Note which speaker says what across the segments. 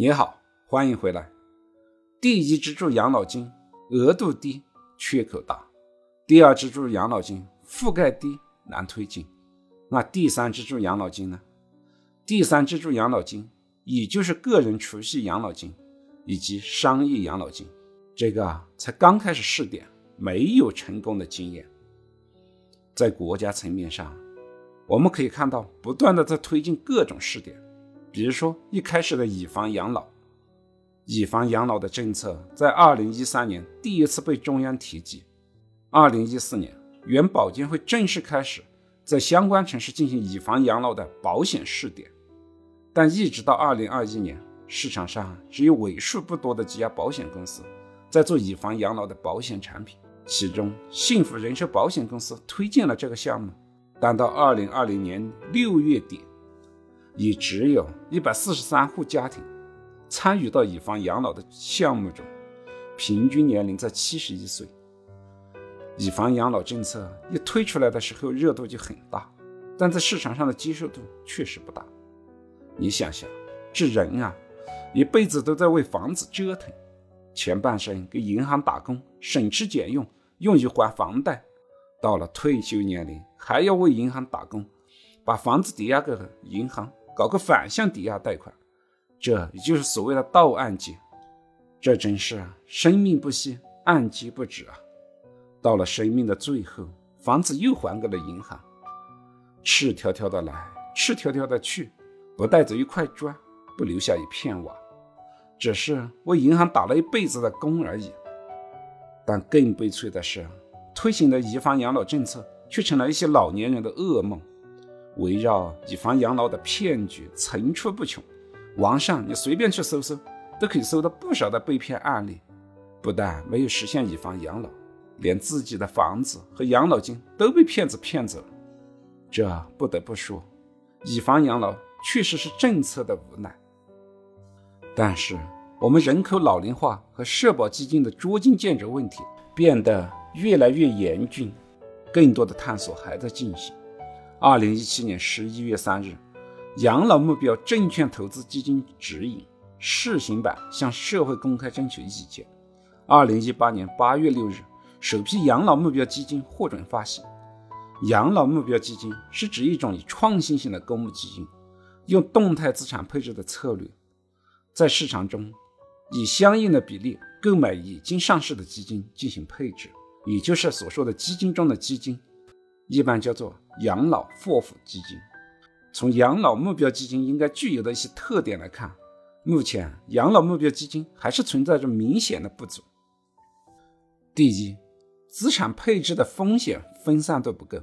Speaker 1: 你好，欢迎回来。第一支柱养老金额度低，缺口大；第二支柱养老金覆盖低，难推进。那第三支柱养老金呢？第三支柱养老金，也就是个人储蓄养老金以及商业养老金，这个啊才刚开始试点，没有成功的经验。在国家层面上，我们可以看到不断的在推进各种试点。比如说，一开始的以房养老，以房养老的政策在二零一三年第一次被中央提及。二零一四年，原保监会正式开始在相关城市进行以房养老的保险试点，但一直到二零二一年，市场上只有为数不多的几家保险公司在做以房养老的保险产品，其中幸福人寿保险公司推荐了这个项目，但到二零二零年六月底。也只有一百四十三户家庭参与到以房养老的项目中，平均年龄在七十一岁。以房养老政策一推出来的时候，热度就很大，但在市场上的接受度确实不大。你想想，这人啊，一辈子都在为房子折腾，前半生给银行打工，省吃俭用，用于还房贷，到了退休年龄还要为银行打工，把房子抵押给银行。搞个反向抵押贷款，这也就是所谓的倒按揭，这真是生命不息，按揭不止啊！到了生命的最后，房子又还给了银行，赤条条的来，赤条条的去，不带走一块砖，不留下一片瓦，只是为银行打了一辈子的工而已。但更悲催的是，推行的以房养老政策却成了一些老年人的噩梦。围绕以房养老的骗局层出不穷，网上你随便去搜搜，都可以搜到不少的被骗案例。不但没有实现以房养老，连自己的房子和养老金都被骗子骗走了。这不得不说，以房养老确实是政策的无奈。但是，我们人口老龄化和社保基金的捉襟见肘问题变得越来越严峻，更多的探索还在进行。二零一七年十一月三日，《养老目标证券投资基金指引》试行版向社会公开征求意见。二零一八年八月六日，首批养老目标基金获准发行。养老目标基金是指一种以创新性的公募基金，用动态资产配置的策略，在市场中以相应的比例购买已经上市的基金进行配置，也就是所说的基金中的基金。一般叫做养老霍福基金。从养老目标基金应该具有的一些特点来看，目前养老目标基金还是存在着明显的不足。第一，资产配置的风险分散度不够。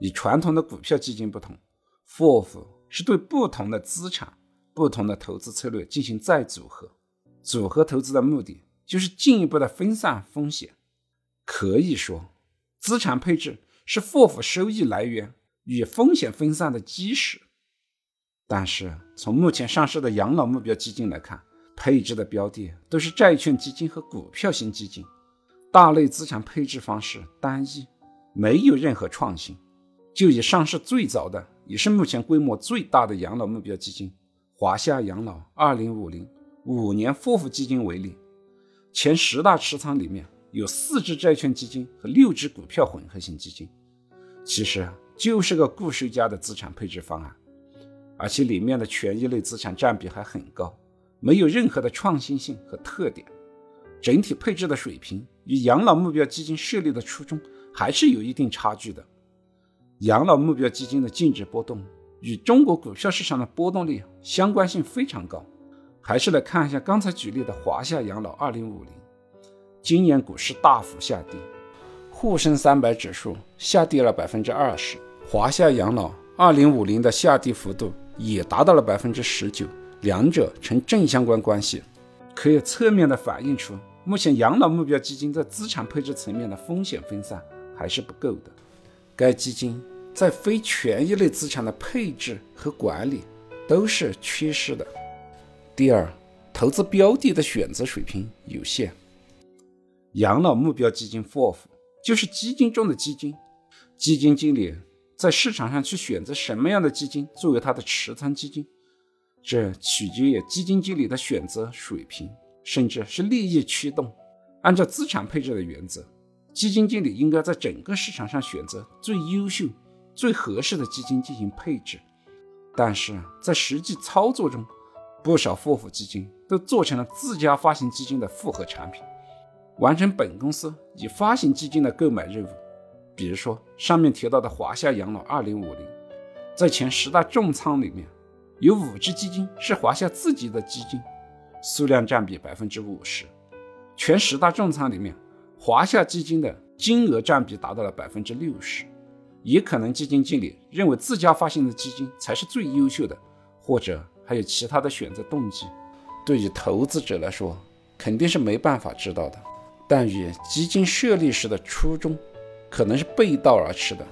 Speaker 1: 与传统的股票基金不同，，FOF 是对不同的资产、不同的投资策略进行再组合。组合投资的目的就是进一步的分散风险。可以说，资产配置。是富富收益来源与风险分散的基石，但是从目前上市的养老目标基金来看，配置的标的都是债券基金和股票型基金，大类资产配置方式单一，没有任何创新。就以上市最早的，也是目前规模最大的养老目标基金华夏养老二零五零五年富富基金为例，前十大持仓里面。有四只债券基金和六只股票混合型基金，其实就是个固收加的资产配置方案，而且里面的权益类资产占比还很高，没有任何的创新性和特点，整体配置的水平与养老目标基金设立的初衷还是有一定差距的。养老目标基金的净值波动与中国股票市场的波动率相关性非常高，还是来看一下刚才举例的华夏养老二零五零。今年股市大幅下跌，沪深三百指数下跌了百分之二十，华夏养老二零五零的下跌幅度也达到了百分之十九，两者呈正相关关系，可以侧面的反映出目前养老目标基金在资产配置层面的风险分散还是不够的。该基金在非权益类资产的配置和管理都是缺失的。第二，投资标的的选择水平有限。养老目标基金 FOF 就是基金中的基金，基金经理在市场上去选择什么样的基金作为他的持仓基金，这取决于基金经理的选择水平，甚至是利益驱动。按照资产配置的原则，基金经理应该在整个市场上选择最优秀、最合适的基金进行配置。但是在实际操作中，不少富富基金都做成了自家发行基金的复合产品，完成本公司以发行基金的购买任务。比如说上面提到的华夏养老二零五零，在前十大重仓里面，有五只基金是华夏自己的基金，数量占比百分之五十。全十大重仓里面，华夏基金的金额占比达到了百分之六十。也可能基金经理认为自家发行的基金才是最优秀的，或者还有其他的选择动机。对于投资者来说，肯定是没办法知道的。但与基金设立时的初衷可能是背道而驰的。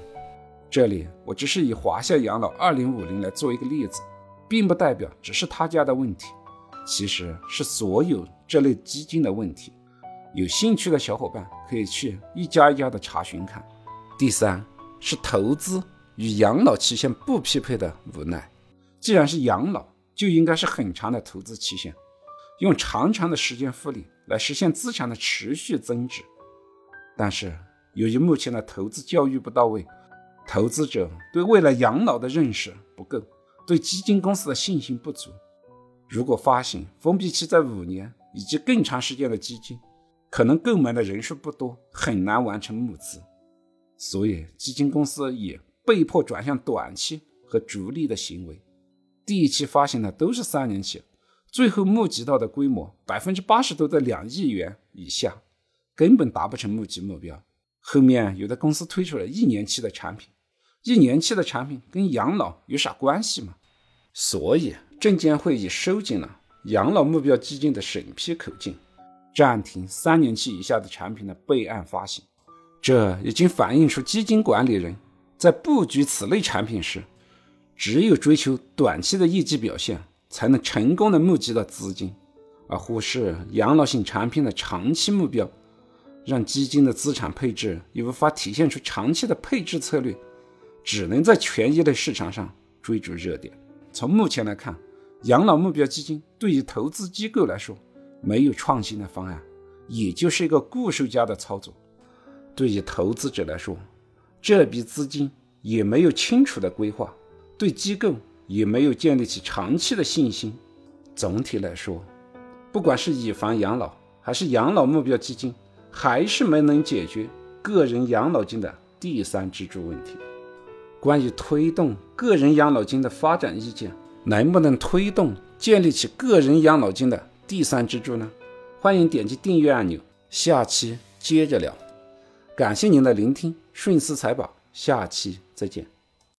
Speaker 1: 这里我只是以华夏养老二零五零来做一个例子，并不代表只是他家的问题，其实是所有这类基金的问题。有兴趣的小伙伴可以去一家一家的查询看。第三是投资与养老期限不匹配的无奈。既然是养老，就应该是很长的投资期限，用长长的时间复利。来实现资产的持续增值，但是由于目前的投资教育不到位，投资者对未来养老的认识不够，对基金公司的信心不足。如果发行封闭期在五年以及更长时间的基金，可能购买的人数不多，很难完成募资，所以基金公司也被迫转向短期和逐利的行为。第一期发行的都是三年期。最后募集到的规模百分之八十都在两亿元以下，根本达不成募集目标。后面有的公司推出了一年期的产品，一年期的产品跟养老有啥关系吗？所以证监会已收紧了养老目标基金的审批口径，暂停三年期以下的产品的备案发行。这已经反映出基金管理人在布局此类产品时，只有追求短期的业绩表现。才能成功的募集到资金，而忽视养老型产品的长期目标，让基金的资产配置也无法体现出长期的配置策略，只能在权益类市场上追逐热点。从目前来看，养老目标基金对于投资机构来说没有创新的方案，也就是一个固收加的操作；对于投资者来说，这笔资金也没有清楚的规划，对机构。也没有建立起长期的信心。总体来说，不管是以房养老还是养老目标基金，还是没能解决个人养老金的第三支柱问题。关于推动个人养老金的发展意见，能不能推动建立起个人养老金的第三支柱呢？欢迎点击订阅按钮，下期接着聊。感谢您的聆听，顺思财宝，下期再见。